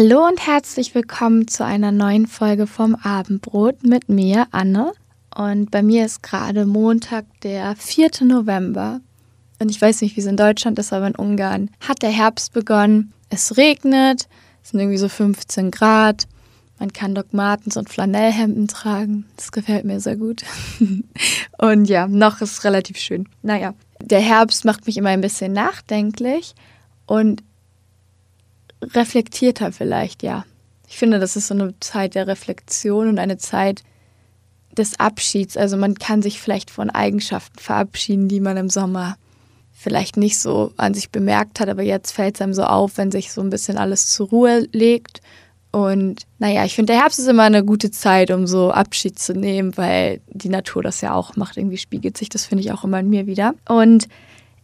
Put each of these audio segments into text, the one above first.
Hallo und herzlich willkommen zu einer neuen Folge vom Abendbrot mit mir, Anne. Und bei mir ist gerade Montag, der 4. November. Und ich weiß nicht, wie es in Deutschland ist, aber in Ungarn hat der Herbst begonnen. Es regnet, es sind irgendwie so 15 Grad. Man kann Doc Martens und Flanellhemden tragen. Das gefällt mir sehr gut. und ja, noch ist es relativ schön. Naja, der Herbst macht mich immer ein bisschen nachdenklich und reflektierter vielleicht, ja. Ich finde, das ist so eine Zeit der Reflexion und eine Zeit des Abschieds. Also man kann sich vielleicht von Eigenschaften verabschieden, die man im Sommer vielleicht nicht so an sich bemerkt hat, aber jetzt fällt es einem so auf, wenn sich so ein bisschen alles zur Ruhe legt. Und naja, ich finde, der Herbst ist immer eine gute Zeit, um so Abschied zu nehmen, weil die Natur das ja auch macht. Irgendwie spiegelt sich das, finde ich, auch immer in mir wieder. Und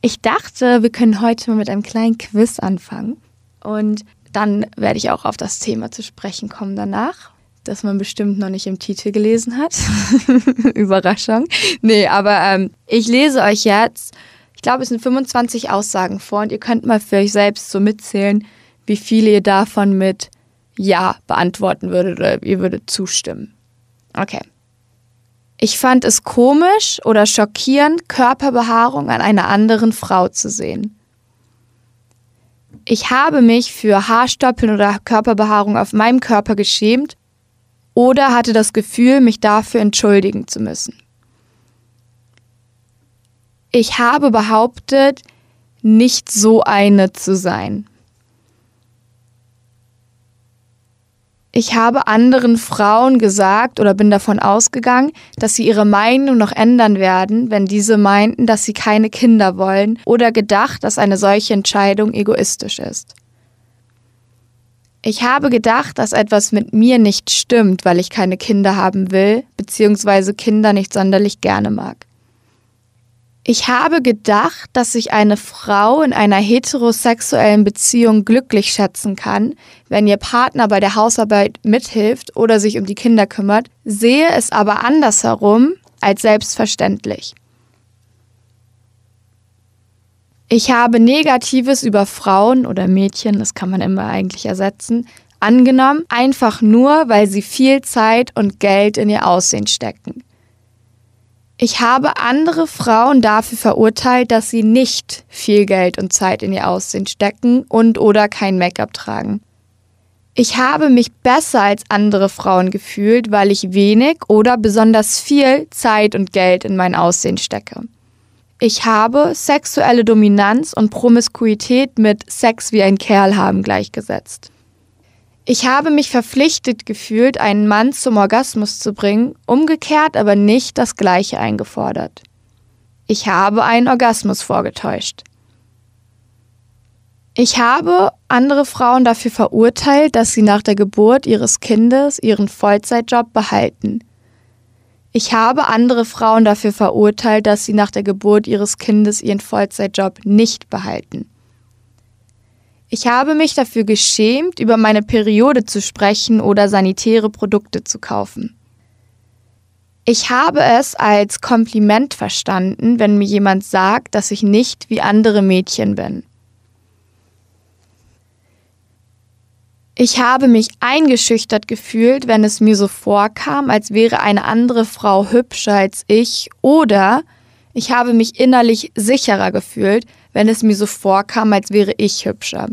ich dachte, wir können heute mal mit einem kleinen Quiz anfangen. Und dann werde ich auch auf das Thema zu sprechen kommen danach, das man bestimmt noch nicht im Titel gelesen hat. Überraschung. Nee, aber ähm, ich lese euch jetzt, ich glaube, es sind 25 Aussagen vor und ihr könnt mal für euch selbst so mitzählen, wie viele ihr davon mit Ja beantworten würdet oder ihr würdet zustimmen. Okay. Ich fand es komisch oder schockierend, Körperbehaarung an einer anderen Frau zu sehen. Ich habe mich für Haarstoppeln oder Körperbehaarung auf meinem Körper geschämt oder hatte das Gefühl, mich dafür entschuldigen zu müssen. Ich habe behauptet, nicht so eine zu sein. Ich habe anderen Frauen gesagt oder bin davon ausgegangen, dass sie ihre Meinung noch ändern werden, wenn diese meinten, dass sie keine Kinder wollen oder gedacht, dass eine solche Entscheidung egoistisch ist. Ich habe gedacht, dass etwas mit mir nicht stimmt, weil ich keine Kinder haben will, beziehungsweise Kinder nicht sonderlich gerne mag. Ich habe gedacht, dass sich eine Frau in einer heterosexuellen Beziehung glücklich schätzen kann, wenn ihr Partner bei der Hausarbeit mithilft oder sich um die Kinder kümmert, sehe es aber andersherum als selbstverständlich. Ich habe Negatives über Frauen oder Mädchen, das kann man immer eigentlich ersetzen, angenommen, einfach nur, weil sie viel Zeit und Geld in ihr Aussehen stecken. Ich habe andere Frauen dafür verurteilt, dass sie nicht viel Geld und Zeit in ihr Aussehen stecken und oder kein Make-up tragen. Ich habe mich besser als andere Frauen gefühlt, weil ich wenig oder besonders viel Zeit und Geld in mein Aussehen stecke. Ich habe sexuelle Dominanz und Promiskuität mit Sex wie ein Kerl haben gleichgesetzt. Ich habe mich verpflichtet gefühlt, einen Mann zum Orgasmus zu bringen, umgekehrt aber nicht das Gleiche eingefordert. Ich habe einen Orgasmus vorgetäuscht. Ich habe andere Frauen dafür verurteilt, dass sie nach der Geburt ihres Kindes ihren Vollzeitjob behalten. Ich habe andere Frauen dafür verurteilt, dass sie nach der Geburt ihres Kindes ihren Vollzeitjob nicht behalten. Ich habe mich dafür geschämt, über meine Periode zu sprechen oder sanitäre Produkte zu kaufen. Ich habe es als Kompliment verstanden, wenn mir jemand sagt, dass ich nicht wie andere Mädchen bin. Ich habe mich eingeschüchtert gefühlt, wenn es mir so vorkam, als wäre eine andere Frau hübscher als ich, oder ich habe mich innerlich sicherer gefühlt, wenn es mir so vorkam, als wäre ich hübscher.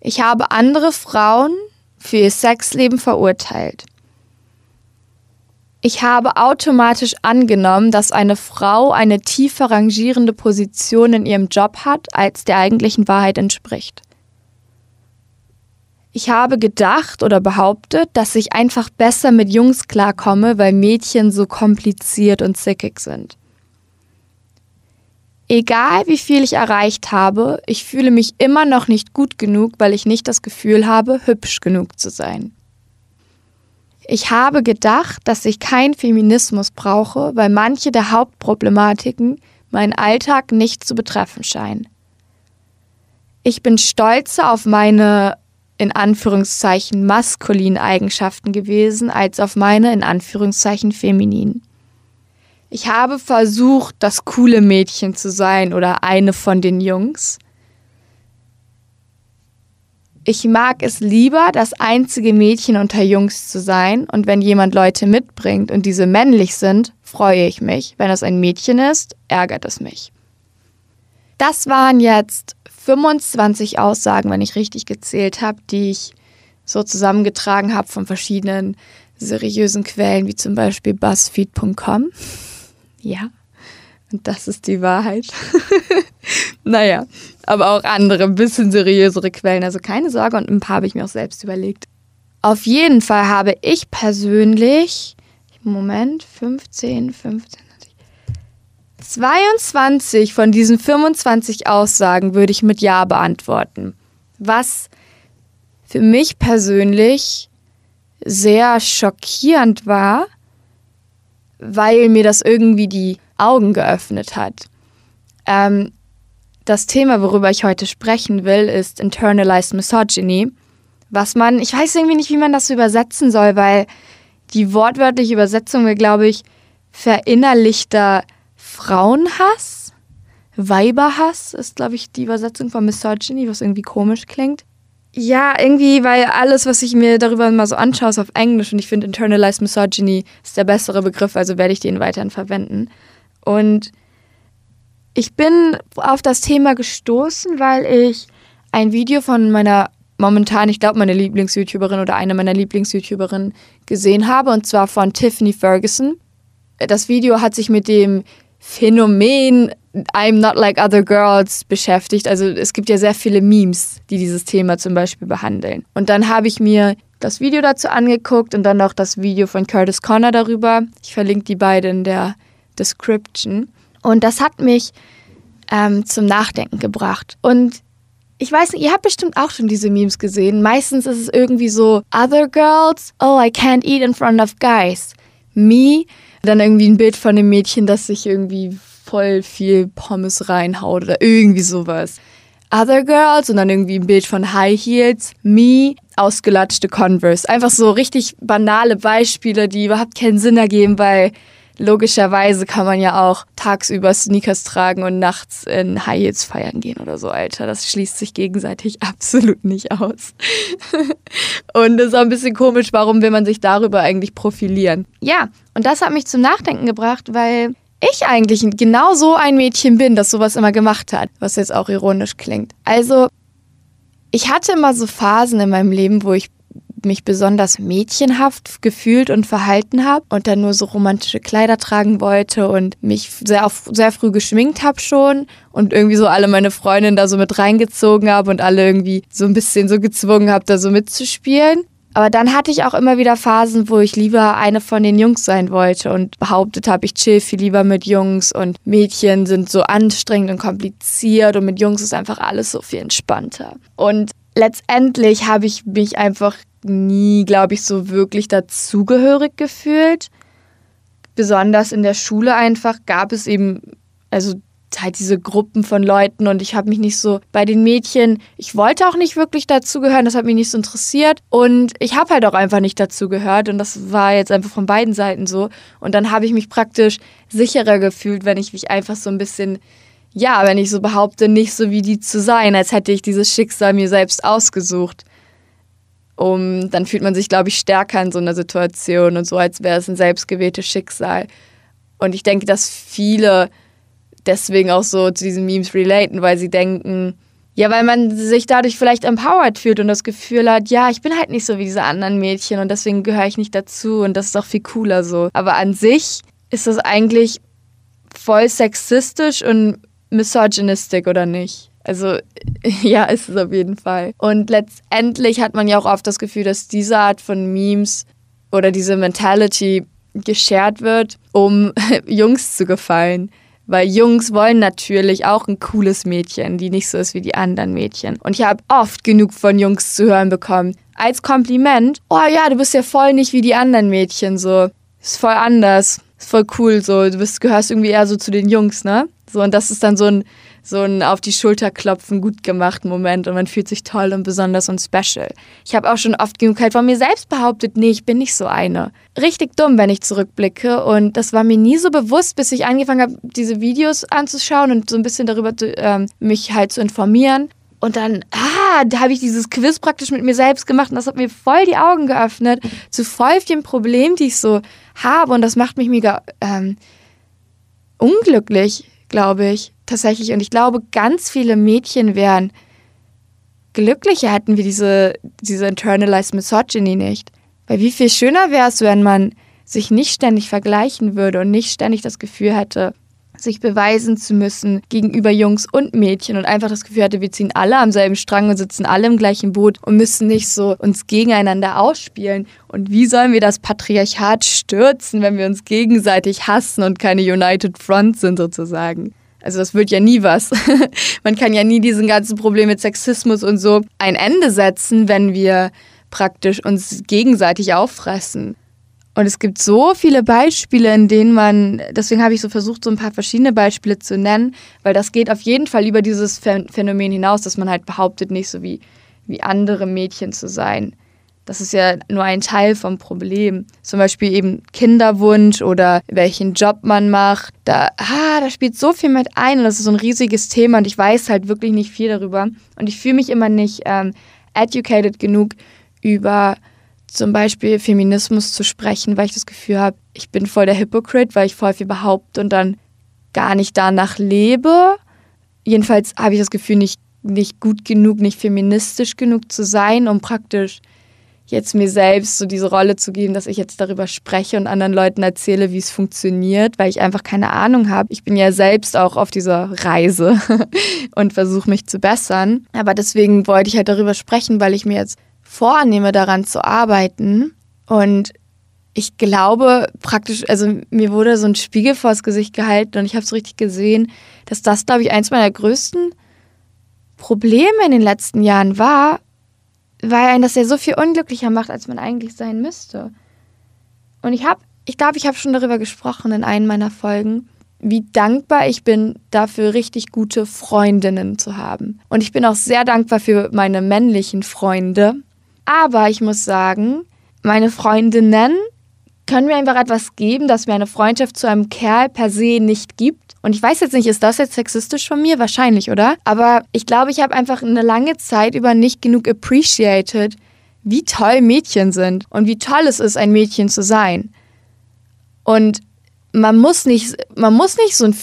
Ich habe andere Frauen für ihr Sexleben verurteilt. Ich habe automatisch angenommen, dass eine Frau eine tiefer rangierende Position in ihrem Job hat, als der eigentlichen Wahrheit entspricht. Ich habe gedacht oder behauptet, dass ich einfach besser mit Jungs klarkomme, weil Mädchen so kompliziert und zickig sind. Egal wie viel ich erreicht habe, ich fühle mich immer noch nicht gut genug, weil ich nicht das Gefühl habe, hübsch genug zu sein. Ich habe gedacht, dass ich keinen Feminismus brauche, weil manche der Hauptproblematiken meinen Alltag nicht zu betreffen scheinen. Ich bin stolzer auf meine in Anführungszeichen maskulinen Eigenschaften gewesen als auf meine in Anführungszeichen femininen. Ich habe versucht, das coole Mädchen zu sein oder eine von den Jungs. Ich mag es lieber, das einzige Mädchen unter Jungs zu sein. Und wenn jemand Leute mitbringt und diese männlich sind, freue ich mich. Wenn es ein Mädchen ist, ärgert es mich. Das waren jetzt 25 Aussagen, wenn ich richtig gezählt habe, die ich so zusammengetragen habe von verschiedenen seriösen Quellen, wie zum Beispiel BuzzFeed.com. Ja, und das ist die Wahrheit. naja, aber auch andere, ein bisschen seriösere Quellen. Also keine Sorge und ein paar habe ich mir auch selbst überlegt. Auf jeden Fall habe ich persönlich, Moment, 15, 15, 22 von diesen 25 Aussagen würde ich mit Ja beantworten. Was für mich persönlich sehr schockierend war, weil mir das irgendwie die Augen geöffnet hat. Ähm, das Thema, worüber ich heute sprechen will, ist Internalized Misogyny. Was man, ich weiß irgendwie nicht, wie man das übersetzen soll, weil die wortwörtliche Übersetzung wäre, glaube ich, verinnerlichter Frauenhass. Weiberhass ist, glaube ich, die Übersetzung von Misogyny, was irgendwie komisch klingt. Ja, irgendwie, weil alles, was ich mir darüber mal so anschaue, ist auf Englisch und ich finde Internalized Misogyny ist der bessere Begriff, also werde ich den weiterhin verwenden. Und ich bin auf das Thema gestoßen, weil ich ein Video von meiner momentan, ich glaube, meine Lieblings-YouTuberin oder eine meiner Lieblings-YouTuberinnen gesehen habe, und zwar von Tiffany Ferguson. Das Video hat sich mit dem Phänomen I'm not like other girls beschäftigt. Also es gibt ja sehr viele Memes, die dieses Thema zum Beispiel behandeln. Und dann habe ich mir das Video dazu angeguckt und dann auch das Video von Curtis Connor darüber. Ich verlinke die beiden in der Description. Und das hat mich ähm, zum Nachdenken gebracht. Und ich weiß nicht, ihr habt bestimmt auch schon diese Memes gesehen. Meistens ist es irgendwie so, other girls, oh, I can't eat in front of guys. Me, dann irgendwie ein Bild von dem Mädchen, das sich irgendwie voll viel Pommes reinhaut oder irgendwie sowas. Other Girls und dann irgendwie ein Bild von High Heels, Me, ausgelatschte Converse. Einfach so richtig banale Beispiele, die überhaupt keinen Sinn ergeben, weil logischerweise kann man ja auch tagsüber Sneakers tragen und nachts in High Heels feiern gehen oder so, Alter. Das schließt sich gegenseitig absolut nicht aus. und ist auch ein bisschen komisch, warum will man sich darüber eigentlich profilieren? Ja, und das hat mich zum Nachdenken gebracht, weil ich eigentlich genau so ein Mädchen bin, das sowas immer gemacht hat, was jetzt auch ironisch klingt. Also, ich hatte immer so Phasen in meinem Leben, wo ich mich besonders mädchenhaft gefühlt und verhalten habe und dann nur so romantische Kleider tragen wollte und mich sehr, auf, sehr früh geschminkt habe schon und irgendwie so alle meine Freundinnen da so mit reingezogen habe und alle irgendwie so ein bisschen so gezwungen habe, da so mitzuspielen. Aber dann hatte ich auch immer wieder Phasen, wo ich lieber eine von den Jungs sein wollte und behauptet habe, ich chill viel lieber mit Jungs und Mädchen sind so anstrengend und kompliziert und mit Jungs ist einfach alles so viel entspannter. Und letztendlich habe ich mich einfach nie, glaube ich, so wirklich dazugehörig gefühlt. Besonders in der Schule einfach gab es eben, also halt diese Gruppen von Leuten und ich habe mich nicht so bei den Mädchen, ich wollte auch nicht wirklich dazugehören, das hat mich nicht so interessiert und ich habe halt auch einfach nicht dazugehört und das war jetzt einfach von beiden Seiten so und dann habe ich mich praktisch sicherer gefühlt, wenn ich mich einfach so ein bisschen ja, wenn ich so behaupte, nicht so wie die zu sein, als hätte ich dieses Schicksal mir selbst ausgesucht. Um, dann fühlt man sich, glaube ich, stärker in so einer Situation und so, als wäre es ein selbstgewähltes Schicksal. Und ich denke, dass viele deswegen auch so zu diesen Memes relaten, weil sie denken, ja, weil man sich dadurch vielleicht empowered fühlt und das Gefühl hat, ja, ich bin halt nicht so wie diese anderen Mädchen und deswegen gehöre ich nicht dazu und das ist doch viel cooler so. Aber an sich ist das eigentlich voll sexistisch und misogynistic oder nicht? Also ja, ist es auf jeden Fall. Und letztendlich hat man ja auch oft das Gefühl, dass diese Art von Memes oder diese Mentality geshared wird, um Jungs zu gefallen. Weil Jungs wollen natürlich auch ein cooles Mädchen, die nicht so ist wie die anderen Mädchen. Und ich habe oft genug von Jungs zu hören bekommen. Als Kompliment, oh ja, du bist ja voll nicht wie die anderen Mädchen, so. Ist voll anders. Ist voll cool, so. Du bist, gehörst irgendwie eher so zu den Jungs, ne? So, und das ist dann so ein, so ein auf die Schulter klopfen, gut gemacht Moment und man fühlt sich toll und besonders und special. Ich habe auch schon oft genug halt von mir selbst behauptet, nee, ich bin nicht so eine. Richtig dumm, wenn ich zurückblicke und das war mir nie so bewusst, bis ich angefangen habe, diese Videos anzuschauen und so ein bisschen darüber ähm, mich halt zu informieren. Und dann, ah, da habe ich dieses Quiz praktisch mit mir selbst gemacht und das hat mir voll die Augen geöffnet zu voll vielen Problemen, die ich so habe und das macht mich mega ähm, unglücklich, glaube ich, tatsächlich. Und ich glaube, ganz viele Mädchen wären glücklicher, hätten wir diese, diese internalized misogyny nicht. Weil wie viel schöner wäre es, wenn man sich nicht ständig vergleichen würde und nicht ständig das Gefühl hätte, sich beweisen zu müssen gegenüber Jungs und Mädchen und einfach das Gefühl hatte, wir ziehen alle am selben Strang und sitzen alle im gleichen Boot und müssen nicht so uns gegeneinander ausspielen. Und wie sollen wir das Patriarchat stürzen, wenn wir uns gegenseitig hassen und keine United Front sind sozusagen? Also das wird ja nie was. Man kann ja nie diesen ganzen Problem mit Sexismus und so ein Ende setzen, wenn wir praktisch uns gegenseitig auffressen. Und es gibt so viele Beispiele, in denen man, deswegen habe ich so versucht, so ein paar verschiedene Beispiele zu nennen, weil das geht auf jeden Fall über dieses Phänomen hinaus, dass man halt behauptet, nicht so wie, wie andere Mädchen zu sein. Das ist ja nur ein Teil vom Problem. Zum Beispiel eben Kinderwunsch oder welchen Job man macht. Da, ah, da spielt so viel mit ein und das ist so ein riesiges Thema und ich weiß halt wirklich nicht viel darüber. Und ich fühle mich immer nicht ähm, educated genug über zum Beispiel Feminismus zu sprechen, weil ich das Gefühl habe, ich bin voll der Hypocrite, weil ich voll viel behaupte und dann gar nicht danach lebe. Jedenfalls habe ich das Gefühl, nicht, nicht gut genug, nicht feministisch genug zu sein, um praktisch jetzt mir selbst so diese Rolle zu geben, dass ich jetzt darüber spreche und anderen Leuten erzähle, wie es funktioniert, weil ich einfach keine Ahnung habe. Ich bin ja selbst auch auf dieser Reise und versuche mich zu bessern. Aber deswegen wollte ich halt darüber sprechen, weil ich mir jetzt vornehme, daran zu arbeiten. Und ich glaube praktisch, also mir wurde so ein Spiegel vors Gesicht gehalten und ich habe so richtig gesehen, dass das, glaube ich, eins meiner größten Probleme in den letzten Jahren war, weil einen das ja so viel unglücklicher macht, als man eigentlich sein müsste. Und ich habe, ich glaube, ich habe schon darüber gesprochen in einem meiner Folgen, wie dankbar ich bin, dafür richtig gute Freundinnen zu haben. Und ich bin auch sehr dankbar für meine männlichen Freunde, aber ich muss sagen, meine Freundinnen können mir einfach etwas geben, das mir eine Freundschaft zu einem Kerl per se nicht gibt. Und ich weiß jetzt nicht, ist das jetzt sexistisch von mir? Wahrscheinlich, oder? Aber ich glaube, ich habe einfach eine lange Zeit über nicht genug appreciated, wie toll Mädchen sind und wie toll es ist, ein Mädchen zu sein. Und man muss nicht, man muss nicht so ein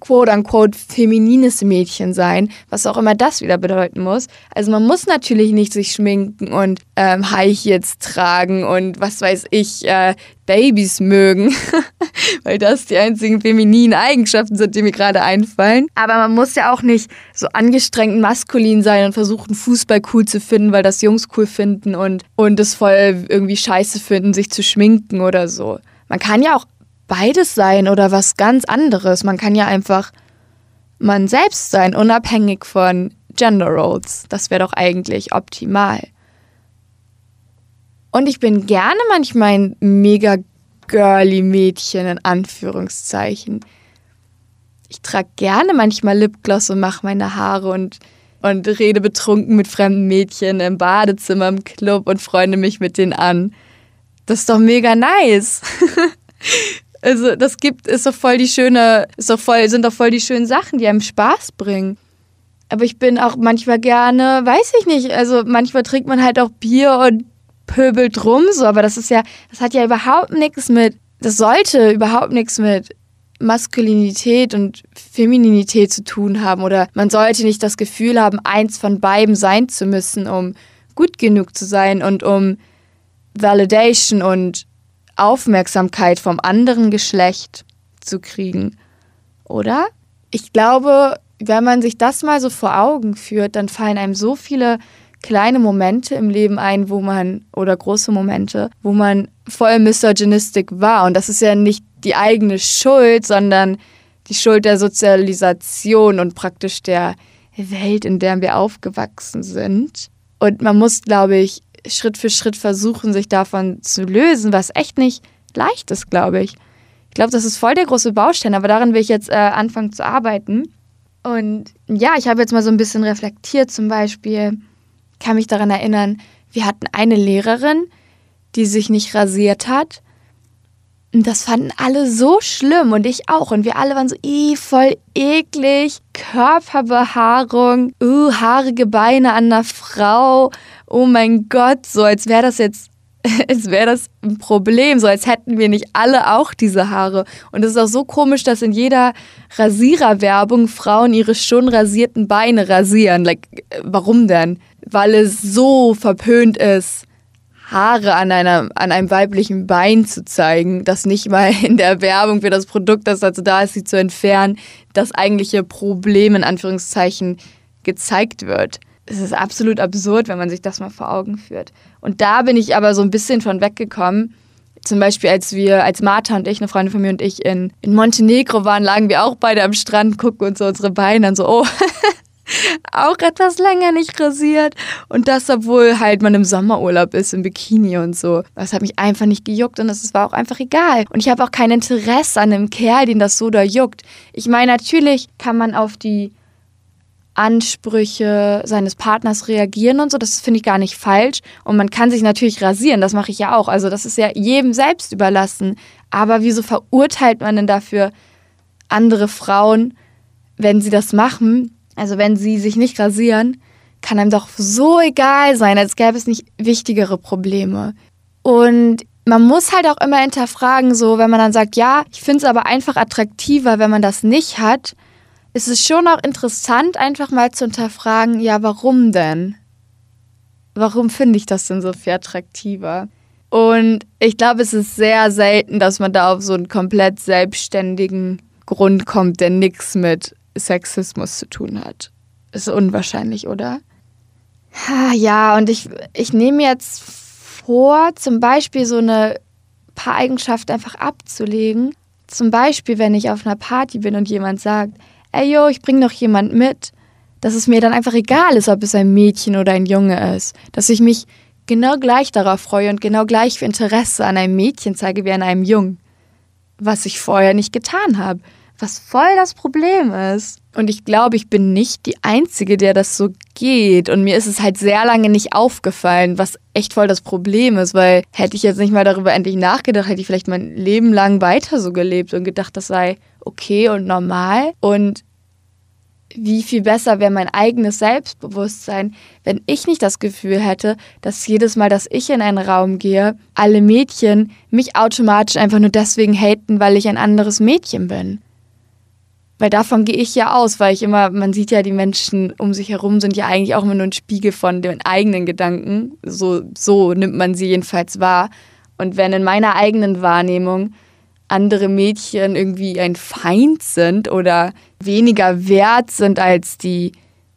quote-unquote feminines Mädchen sein, was auch immer das wieder bedeuten muss. Also man muss natürlich nicht sich schminken und ähm, High Heels tragen und was weiß ich, äh, Babys mögen, weil das die einzigen femininen Eigenschaften sind, die mir gerade einfallen. Aber man muss ja auch nicht so angestrengt maskulin sein und versuchen, Fußball cool zu finden, weil das Jungs cool finden und, und es voll irgendwie scheiße finden, sich zu schminken oder so. Man kann ja auch beides sein oder was ganz anderes. Man kann ja einfach man selbst sein, unabhängig von Gender Roles. Das wäre doch eigentlich optimal. Und ich bin gerne manchmal ein mega girly Mädchen in Anführungszeichen. Ich trage gerne manchmal Lipgloss und mache meine Haare und, und rede betrunken mit fremden Mädchen im Badezimmer, im Club und freunde mich mit denen an. Das ist doch mega nice. Also das gibt, ist doch voll die schöne, ist doch voll, sind doch voll die schönen Sachen, die einem Spaß bringen. Aber ich bin auch manchmal gerne, weiß ich nicht, also manchmal trinkt man halt auch Bier und pöbelt rum, so, aber das ist ja, das hat ja überhaupt nichts mit, das sollte überhaupt nichts mit Maskulinität und Femininität zu tun haben oder man sollte nicht das Gefühl haben, eins von beiden sein zu müssen, um gut genug zu sein und um Validation und Aufmerksamkeit vom anderen Geschlecht zu kriegen. Oder? Ich glaube, wenn man sich das mal so vor Augen führt, dann fallen einem so viele kleine Momente im Leben ein, wo man, oder große Momente, wo man voll misogynistic war. Und das ist ja nicht die eigene Schuld, sondern die Schuld der Sozialisation und praktisch der Welt, in der wir aufgewachsen sind. Und man muss, glaube ich, Schritt für Schritt versuchen, sich davon zu lösen, was echt nicht leicht ist, glaube ich. Ich glaube, das ist voll der große Baustein, aber daran will ich jetzt äh, anfangen zu arbeiten. Und ja, ich habe jetzt mal so ein bisschen reflektiert, zum Beispiel, kann mich daran erinnern, wir hatten eine Lehrerin, die sich nicht rasiert hat. Und das fanden alle so schlimm und ich auch. Und wir alle waren so, ih, voll eklig. Körperbehaarung, uh, haarige Beine an einer Frau. Oh mein Gott, so als wäre das jetzt, als wäre das ein Problem, so als hätten wir nicht alle auch diese Haare. Und es ist auch so komisch, dass in jeder Rasiererwerbung Frauen ihre schon rasierten Beine rasieren. Like, warum denn? Weil es so verpönt ist Haare an, einer, an einem weiblichen Bein zu zeigen, das nicht mal in der Werbung für das Produkt, das dazu da ist, sie zu entfernen, das eigentliche Problem in Anführungszeichen gezeigt wird. Es ist absolut absurd, wenn man sich das mal vor Augen führt. Und da bin ich aber so ein bisschen von weggekommen. Zum Beispiel, als wir, als Martha und ich, eine Freundin von mir und ich in, in Montenegro waren, lagen wir auch beide am Strand, gucken uns so unsere Beine an, so, oh, auch etwas länger nicht rasiert. Und das, obwohl halt man im Sommerurlaub ist, im Bikini und so. Das hat mich einfach nicht gejuckt und es war auch einfach egal. Und ich habe auch kein Interesse an einem Kerl, den das so da juckt. Ich meine, natürlich kann man auf die Ansprüche seines Partners reagieren und so. Das finde ich gar nicht falsch. Und man kann sich natürlich rasieren, das mache ich ja auch. Also das ist ja jedem selbst überlassen. Aber wieso verurteilt man denn dafür andere Frauen, wenn sie das machen? Also wenn sie sich nicht rasieren, kann einem doch so egal sein, als gäbe es nicht wichtigere Probleme. Und man muss halt auch immer hinterfragen, so wenn man dann sagt, ja, ich finde es aber einfach attraktiver, wenn man das nicht hat, ist es schon auch interessant, einfach mal zu hinterfragen, ja, warum denn? Warum finde ich das denn so viel attraktiver? Und ich glaube, es ist sehr selten, dass man da auf so einen komplett selbstständigen Grund kommt, der nichts mit Sexismus zu tun hat. Ist unwahrscheinlich, oder? Ja, und ich, ich nehme jetzt vor, zum Beispiel so eine paar Eigenschaften einfach abzulegen. Zum Beispiel, wenn ich auf einer Party bin und jemand sagt, ey yo, ich bring noch jemand mit, dass es mir dann einfach egal ist, ob es ein Mädchen oder ein Junge ist. Dass ich mich genau gleich darauf freue und genau gleich für Interesse an einem Mädchen zeige wie an einem Jungen. Was ich vorher nicht getan habe was voll das Problem ist. Und ich glaube, ich bin nicht die Einzige, der das so geht. Und mir ist es halt sehr lange nicht aufgefallen, was echt voll das Problem ist, weil hätte ich jetzt nicht mal darüber endlich nachgedacht, hätte ich vielleicht mein Leben lang weiter so gelebt und gedacht, das sei okay und normal. Und wie viel besser wäre mein eigenes Selbstbewusstsein, wenn ich nicht das Gefühl hätte, dass jedes Mal, dass ich in einen Raum gehe, alle Mädchen mich automatisch einfach nur deswegen haten, weil ich ein anderes Mädchen bin. Weil davon gehe ich ja aus, weil ich immer, man sieht ja, die Menschen um sich herum sind ja eigentlich auch immer nur ein Spiegel von den eigenen Gedanken. So, so nimmt man sie jedenfalls wahr. Und wenn in meiner eigenen Wahrnehmung andere Mädchen irgendwie ein Feind sind oder weniger wert sind als die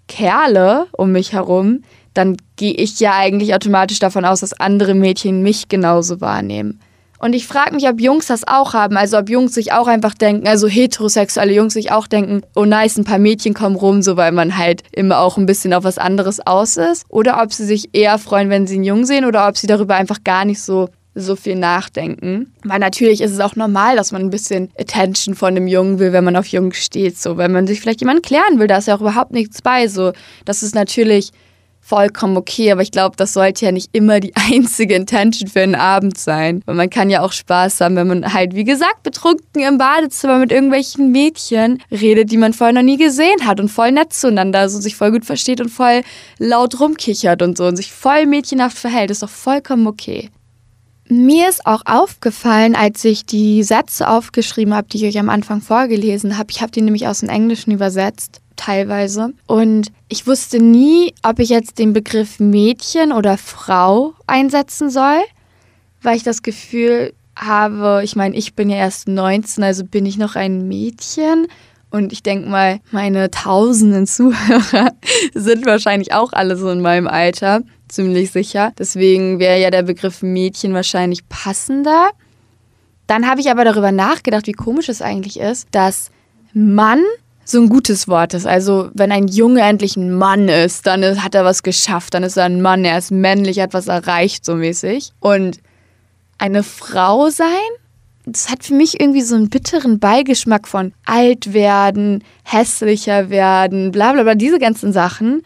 Kerle um mich herum, dann gehe ich ja eigentlich automatisch davon aus, dass andere Mädchen mich genauso wahrnehmen. Und ich frage mich, ob Jungs das auch haben. Also ob Jungs sich auch einfach denken, also heterosexuelle Jungs sich auch denken, oh nice, ein paar Mädchen kommen rum, so weil man halt immer auch ein bisschen auf was anderes aus ist. Oder ob sie sich eher freuen, wenn sie einen Jungen sehen oder ob sie darüber einfach gar nicht so so viel nachdenken. Weil natürlich ist es auch normal, dass man ein bisschen Attention von einem Jungen will, wenn man auf Jungs steht. So, wenn man sich vielleicht jemanden klären will, da ist ja auch überhaupt nichts bei. So, das ist natürlich vollkommen okay, aber ich glaube, das sollte ja nicht immer die einzige Intention für einen Abend sein. Weil man kann ja auch Spaß haben, wenn man halt, wie gesagt, betrunken im Badezimmer mit irgendwelchen Mädchen redet, die man vorher noch nie gesehen hat und voll nett zueinander, so sich voll gut versteht und voll laut rumkichert und so und sich voll mädchenhaft verhält. Ist doch vollkommen okay. Mir ist auch aufgefallen, als ich die Sätze aufgeschrieben habe, die ich euch am Anfang vorgelesen habe. Ich habe die nämlich aus dem Englischen übersetzt teilweise. Und ich wusste nie, ob ich jetzt den Begriff Mädchen oder Frau einsetzen soll, weil ich das Gefühl habe, ich meine, ich bin ja erst 19, also bin ich noch ein Mädchen. Und ich denke mal, meine tausenden Zuhörer sind wahrscheinlich auch alle so in meinem Alter, ziemlich sicher. Deswegen wäre ja der Begriff Mädchen wahrscheinlich passender. Dann habe ich aber darüber nachgedacht, wie komisch es eigentlich ist, dass Mann so ein gutes Wort ist. Also, wenn ein Junge endlich ein Mann ist, dann hat er was geschafft, dann ist er ein Mann, er ist männlich, hat was erreicht, so mäßig. Und eine Frau sein, das hat für mich irgendwie so einen bitteren Beigeschmack von alt werden, hässlicher werden, bla bla bla, diese ganzen Sachen.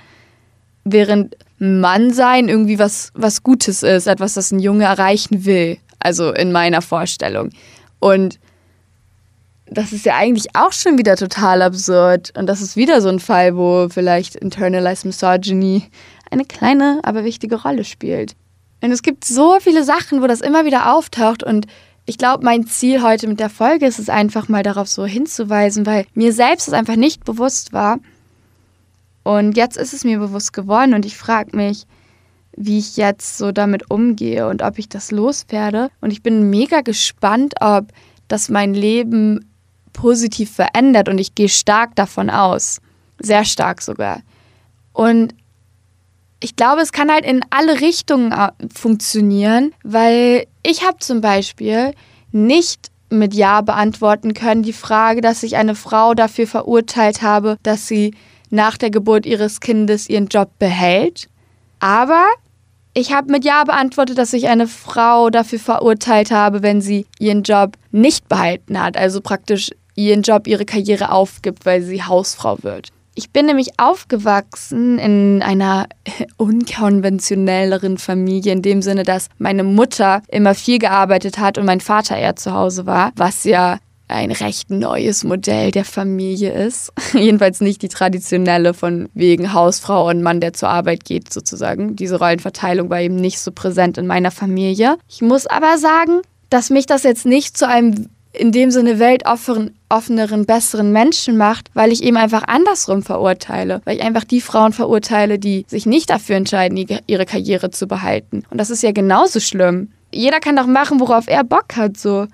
Während Mann sein irgendwie was, was Gutes ist, etwas, das ein Junge erreichen will. Also in meiner Vorstellung. Und das ist ja eigentlich auch schon wieder total absurd. Und das ist wieder so ein Fall, wo vielleicht internalized misogyny eine kleine, aber wichtige Rolle spielt. Und es gibt so viele Sachen, wo das immer wieder auftaucht. Und ich glaube, mein Ziel heute mit der Folge ist es einfach mal darauf so hinzuweisen, weil mir selbst es einfach nicht bewusst war. Und jetzt ist es mir bewusst geworden und ich frage mich, wie ich jetzt so damit umgehe und ob ich das loswerde. Und ich bin mega gespannt, ob das mein Leben positiv verändert und ich gehe stark davon aus. Sehr stark sogar. Und ich glaube, es kann halt in alle Richtungen äh, funktionieren, weil ich habe zum Beispiel nicht mit Ja beantworten können die Frage, dass ich eine Frau dafür verurteilt habe, dass sie nach der Geburt ihres Kindes ihren Job behält. Aber ich habe mit Ja beantwortet, dass ich eine Frau dafür verurteilt habe, wenn sie ihren Job nicht behalten hat, also praktisch ihren Job, ihre Karriere aufgibt, weil sie Hausfrau wird. Ich bin nämlich aufgewachsen in einer unkonventionelleren Familie, in dem Sinne, dass meine Mutter immer viel gearbeitet hat und mein Vater eher zu Hause war, was ja ein recht neues Modell der Familie ist. Jedenfalls nicht die traditionelle von wegen Hausfrau und Mann, der zur Arbeit geht, sozusagen. Diese Rollenverteilung war eben nicht so präsent in meiner Familie. Ich muss aber sagen, dass mich das jetzt nicht zu einem in dem Sinne weltoffeneren, besseren Menschen macht, weil ich eben einfach andersrum verurteile. Weil ich einfach die Frauen verurteile, die sich nicht dafür entscheiden, ihre Karriere zu behalten. Und das ist ja genauso schlimm. Jeder kann doch machen, worauf er Bock hat, so.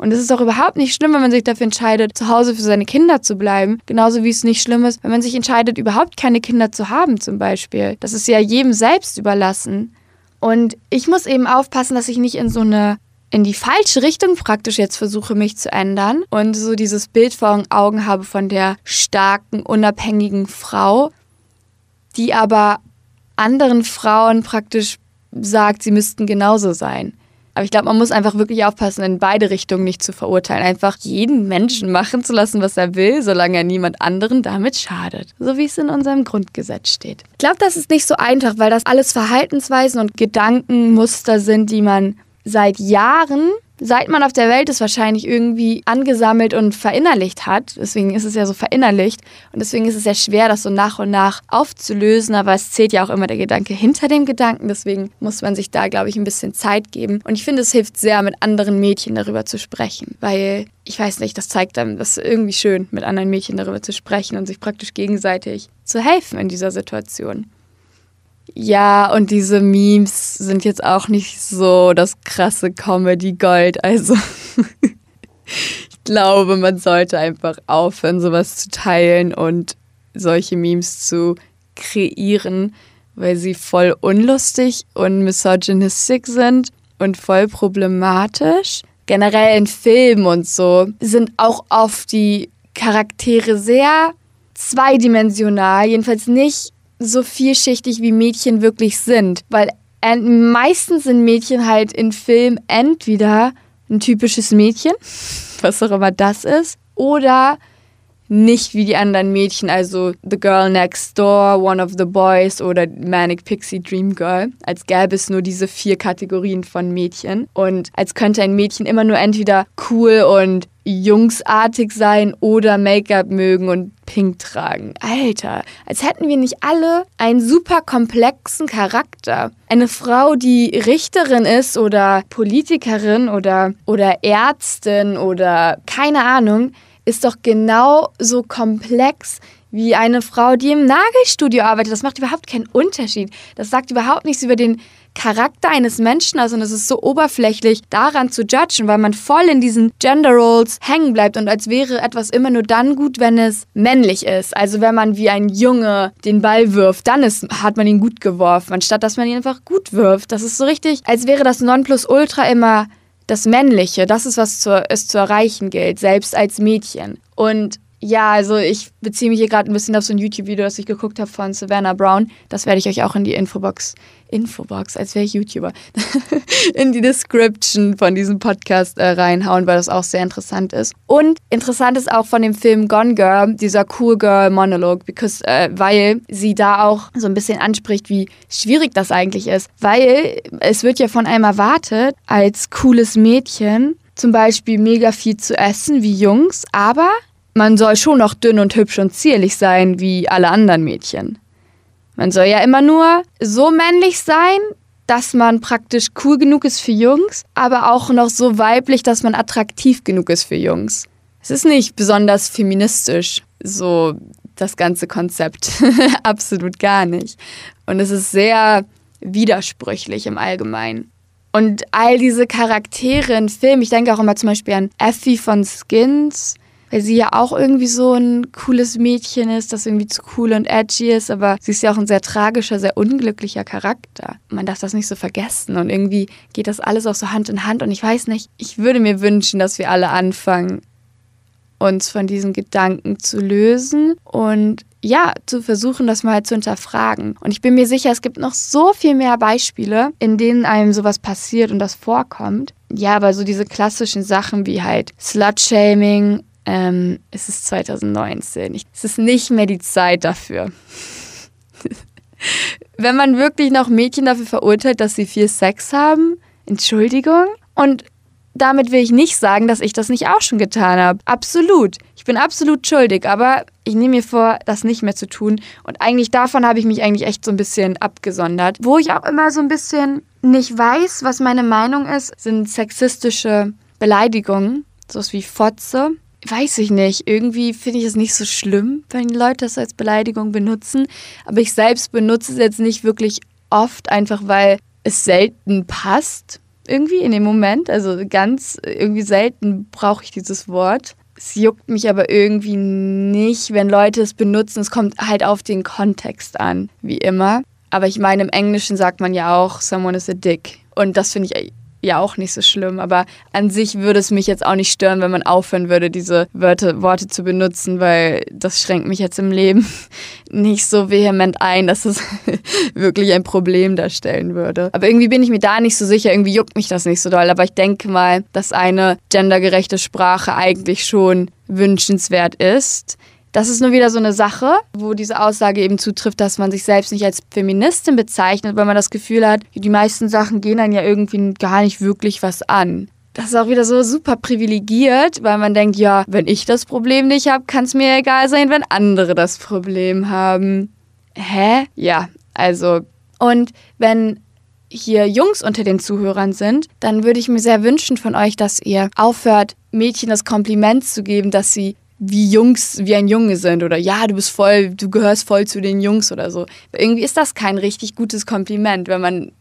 Und es ist auch überhaupt nicht schlimm, wenn man sich dafür entscheidet, zu Hause für seine Kinder zu bleiben. Genauso wie es nicht schlimm ist, wenn man sich entscheidet, überhaupt keine Kinder zu haben, zum Beispiel. Das ist ja jedem selbst überlassen. Und ich muss eben aufpassen, dass ich nicht in so eine in die falsche Richtung praktisch jetzt versuche, mich zu ändern und so dieses Bild vor Augen habe von der starken, unabhängigen Frau, die aber anderen Frauen praktisch sagt, sie müssten genauso sein. Aber ich glaube, man muss einfach wirklich aufpassen, in beide Richtungen nicht zu verurteilen. Einfach jeden Menschen machen zu lassen, was er will, solange er niemand anderen damit schadet. So wie es in unserem Grundgesetz steht. Ich glaube, das ist nicht so einfach, weil das alles Verhaltensweisen und Gedankenmuster sind, die man seit Jahren, seit man auf der Welt ist, wahrscheinlich irgendwie angesammelt und verinnerlicht hat. Deswegen ist es ja so verinnerlicht. Und deswegen ist es sehr schwer, das so nach und nach aufzulösen. Aber es zählt ja auch immer der Gedanke hinter dem Gedanken. Deswegen muss man sich da, glaube ich, ein bisschen Zeit geben. Und ich finde, es hilft sehr, mit anderen Mädchen darüber zu sprechen. Weil, ich weiß nicht, das zeigt dann, das ist irgendwie schön, mit anderen Mädchen darüber zu sprechen und sich praktisch gegenseitig zu helfen in dieser Situation. Ja, und diese Memes sind jetzt auch nicht so das krasse Comedy-Gold. Also ich glaube, man sollte einfach aufhören, sowas zu teilen und solche Memes zu kreieren, weil sie voll unlustig und misogynistic sind und voll problematisch. Generell in Filmen und so sind auch oft die Charaktere sehr zweidimensional, jedenfalls nicht so vielschichtig wie Mädchen wirklich sind. Weil meistens sind Mädchen halt in Filmen entweder ein typisches Mädchen, was auch immer das ist, oder nicht wie die anderen Mädchen, also The Girl Next Door, One of the Boys oder Manic Pixie Dream Girl, als gäbe es nur diese vier Kategorien von Mädchen und als könnte ein Mädchen immer nur entweder cool und jungsartig sein oder Make-up mögen und pink tragen. Alter, als hätten wir nicht alle einen super komplexen Charakter. Eine Frau, die Richterin ist oder Politikerin oder, oder Ärztin oder keine Ahnung, ist doch genauso komplex wie eine Frau, die im Nagelstudio arbeitet. Das macht überhaupt keinen Unterschied. Das sagt überhaupt nichts über den Charakter eines Menschen aus und es ist so oberflächlich, daran zu judgen, weil man voll in diesen Gender Roles hängen bleibt und als wäre etwas immer nur dann gut, wenn es männlich ist. Also wenn man wie ein Junge den Ball wirft, dann ist, hat man ihn gut geworfen, anstatt dass man ihn einfach gut wirft. Das ist so richtig, als wäre das Nonplusultra immer das Männliche, das ist, was zu, es zu erreichen gilt, selbst als Mädchen. Und ja, also ich beziehe mich hier gerade ein bisschen auf so ein YouTube-Video, das ich geguckt habe von Savannah Brown. Das werde ich euch auch in die Infobox, Infobox, als wäre ich YouTuber, in die Description von diesem Podcast äh, reinhauen, weil das auch sehr interessant ist. Und interessant ist auch von dem Film Gone Girl, dieser Cool Girl Monologue, because, äh, weil sie da auch so ein bisschen anspricht, wie schwierig das eigentlich ist. Weil es wird ja von einem erwartet, als cooles Mädchen, zum Beispiel mega viel zu essen wie Jungs, aber man soll schon noch dünn und hübsch und zierlich sein wie alle anderen Mädchen. Man soll ja immer nur so männlich sein, dass man praktisch cool genug ist für Jungs, aber auch noch so weiblich, dass man attraktiv genug ist für Jungs. Es ist nicht besonders feministisch, so das ganze Konzept. Absolut gar nicht. Und es ist sehr widersprüchlich im Allgemeinen. Und all diese Charaktere in Filmen, ich denke auch immer zum Beispiel an Effie von Skins, weil sie ja auch irgendwie so ein cooles Mädchen ist, das irgendwie zu cool und edgy ist, aber sie ist ja auch ein sehr tragischer, sehr unglücklicher Charakter. Man darf das nicht so vergessen und irgendwie geht das alles auch so Hand in Hand und ich weiß nicht, ich würde mir wünschen, dass wir alle anfangen, uns von diesen Gedanken zu lösen und ja, zu versuchen, das mal zu hinterfragen. Und ich bin mir sicher, es gibt noch so viel mehr Beispiele, in denen einem sowas passiert und das vorkommt. Ja, aber so diese klassischen Sachen wie halt Slut-Shaming, ähm, es ist 2019. Es ist nicht mehr die Zeit dafür. Wenn man wirklich noch Mädchen dafür verurteilt, dass sie viel Sex haben, Entschuldigung. Und damit will ich nicht sagen, dass ich das nicht auch schon getan habe. Absolut. Ich bin absolut schuldig, aber ich nehme mir vor, das nicht mehr zu tun. Und eigentlich davon habe ich mich eigentlich echt so ein bisschen abgesondert. Wo ich auch immer so ein bisschen nicht weiß, was meine Meinung ist, sind sexistische Beleidigungen. Sowas wie Fotze weiß ich nicht, irgendwie finde ich es nicht so schlimm, wenn Leute das als Beleidigung benutzen. Aber ich selbst benutze es jetzt nicht wirklich oft, einfach weil es selten passt. Irgendwie in dem Moment. Also ganz irgendwie selten brauche ich dieses Wort. Es juckt mich aber irgendwie nicht, wenn Leute es benutzen. Es kommt halt auf den Kontext an, wie immer. Aber ich meine, im Englischen sagt man ja auch, someone is a dick. Und das finde ich ja auch nicht so schlimm. Aber an sich würde es mich jetzt auch nicht stören, wenn man aufhören würde, diese Wörter, Worte zu benutzen, weil das schränkt mich jetzt im Leben nicht so vehement ein, dass es wirklich ein Problem darstellen würde. Aber irgendwie bin ich mir da nicht so sicher, irgendwie juckt mich das nicht so doll. Aber ich denke mal, dass eine gendergerechte Sprache eigentlich schon wünschenswert ist. Das ist nur wieder so eine Sache, wo diese Aussage eben zutrifft, dass man sich selbst nicht als Feministin bezeichnet, weil man das Gefühl hat, die meisten Sachen gehen dann ja irgendwie gar nicht wirklich was an. Das ist auch wieder so super privilegiert, weil man denkt, ja, wenn ich das Problem nicht habe, kann es mir egal sein, wenn andere das Problem haben. Hä? Ja, also. Und wenn hier Jungs unter den Zuhörern sind, dann würde ich mir sehr wünschen von euch, dass ihr aufhört, Mädchen das Kompliment zu geben, dass sie wie Jungs, wie ein Junge sind oder ja, du bist voll, du gehörst voll zu den Jungs oder so. Irgendwie ist das kein richtig gutes Kompliment, wenn man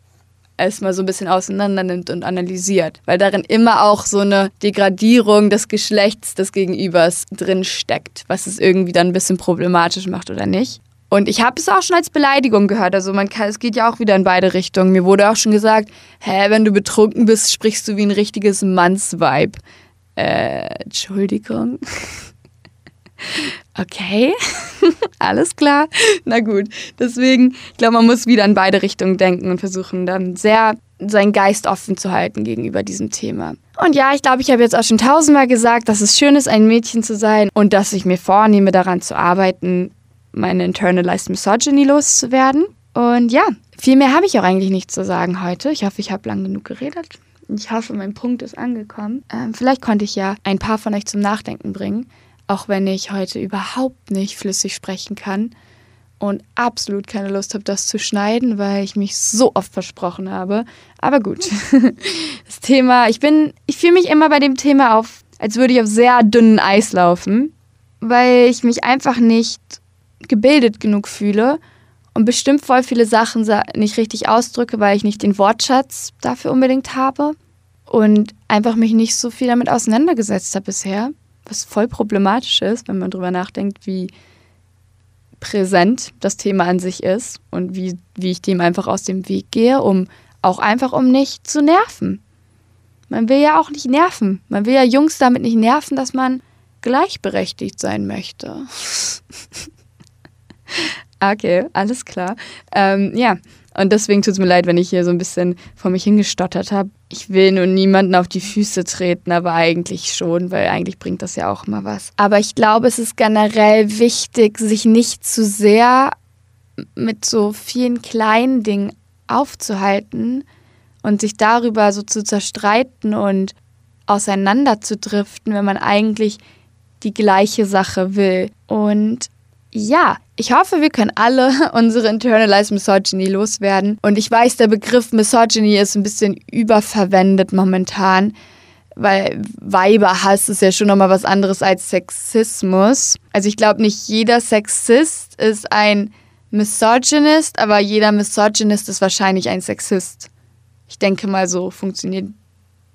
es mal so ein bisschen auseinander nimmt und analysiert, weil darin immer auch so eine Degradierung des Geschlechts des Gegenübers drin steckt, was es irgendwie dann ein bisschen problematisch macht oder nicht. Und ich habe es auch schon als Beleidigung gehört. Also man kann, es geht ja auch wieder in beide Richtungen. Mir wurde auch schon gesagt, hä, wenn du betrunken bist, sprichst du wie ein richtiges Mannsweib. Äh, Entschuldigung. Okay, alles klar. Na gut, deswegen, ich glaube, man muss wieder in beide Richtungen denken und versuchen dann sehr seinen Geist offen zu halten gegenüber diesem Thema. Und ja, ich glaube, ich habe jetzt auch schon tausendmal gesagt, dass es schön ist, ein Mädchen zu sein und dass ich mir vornehme, daran zu arbeiten, meine internalized misogyny loszuwerden. Und ja, viel mehr habe ich auch eigentlich nicht zu sagen heute. Ich hoffe, ich habe lang genug geredet. Ich hoffe, mein Punkt ist angekommen. Ähm, vielleicht konnte ich ja ein paar von euch zum Nachdenken bringen auch wenn ich heute überhaupt nicht flüssig sprechen kann und absolut keine Lust habe, das zu schneiden, weil ich mich so oft versprochen habe. Aber gut. Das Thema, ich bin, ich fühle mich immer bei dem Thema auf, als würde ich auf sehr dünnen Eis laufen, weil ich mich einfach nicht gebildet genug fühle und bestimmt voll viele Sachen nicht richtig ausdrücke, weil ich nicht den Wortschatz dafür unbedingt habe und einfach mich nicht so viel damit auseinandergesetzt habe bisher was voll problematisch ist, wenn man drüber nachdenkt, wie präsent das Thema an sich ist und wie, wie ich dem einfach aus dem Weg gehe, um auch einfach um nicht zu nerven. Man will ja auch nicht nerven. Man will ja Jungs damit nicht nerven, dass man gleichberechtigt sein möchte. okay, alles klar. Ähm, ja, und deswegen tut es mir leid, wenn ich hier so ein bisschen vor mich hingestottert habe. Ich will nur niemanden auf die Füße treten, aber eigentlich schon, weil eigentlich bringt das ja auch mal was. Aber ich glaube, es ist generell wichtig, sich nicht zu sehr mit so vielen kleinen Dingen aufzuhalten und sich darüber so zu zerstreiten und auseinanderzudriften, wenn man eigentlich die gleiche Sache will. Und ja, ich hoffe, wir können alle unsere internalized Misogyny loswerden. Und ich weiß, der Begriff Misogyny ist ein bisschen überverwendet momentan, weil Weiberhass ist ja schon nochmal was anderes als Sexismus. Also ich glaube, nicht jeder Sexist ist ein Misogynist, aber jeder Misogynist ist wahrscheinlich ein Sexist. Ich denke mal, so funktioniert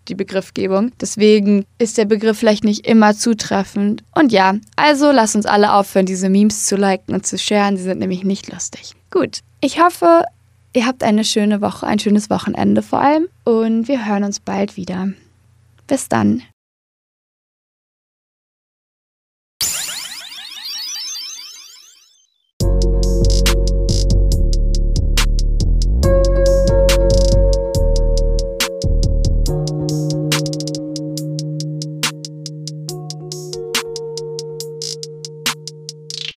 die Begriffgebung. Deswegen ist der Begriff vielleicht nicht immer zutreffend. Und ja, also lass uns alle aufhören, diese Memes zu liken und zu sharen. Sie sind nämlich nicht lustig. Gut, ich hoffe, ihr habt eine schöne Woche, ein schönes Wochenende vor allem. Und wir hören uns bald wieder. Bis dann.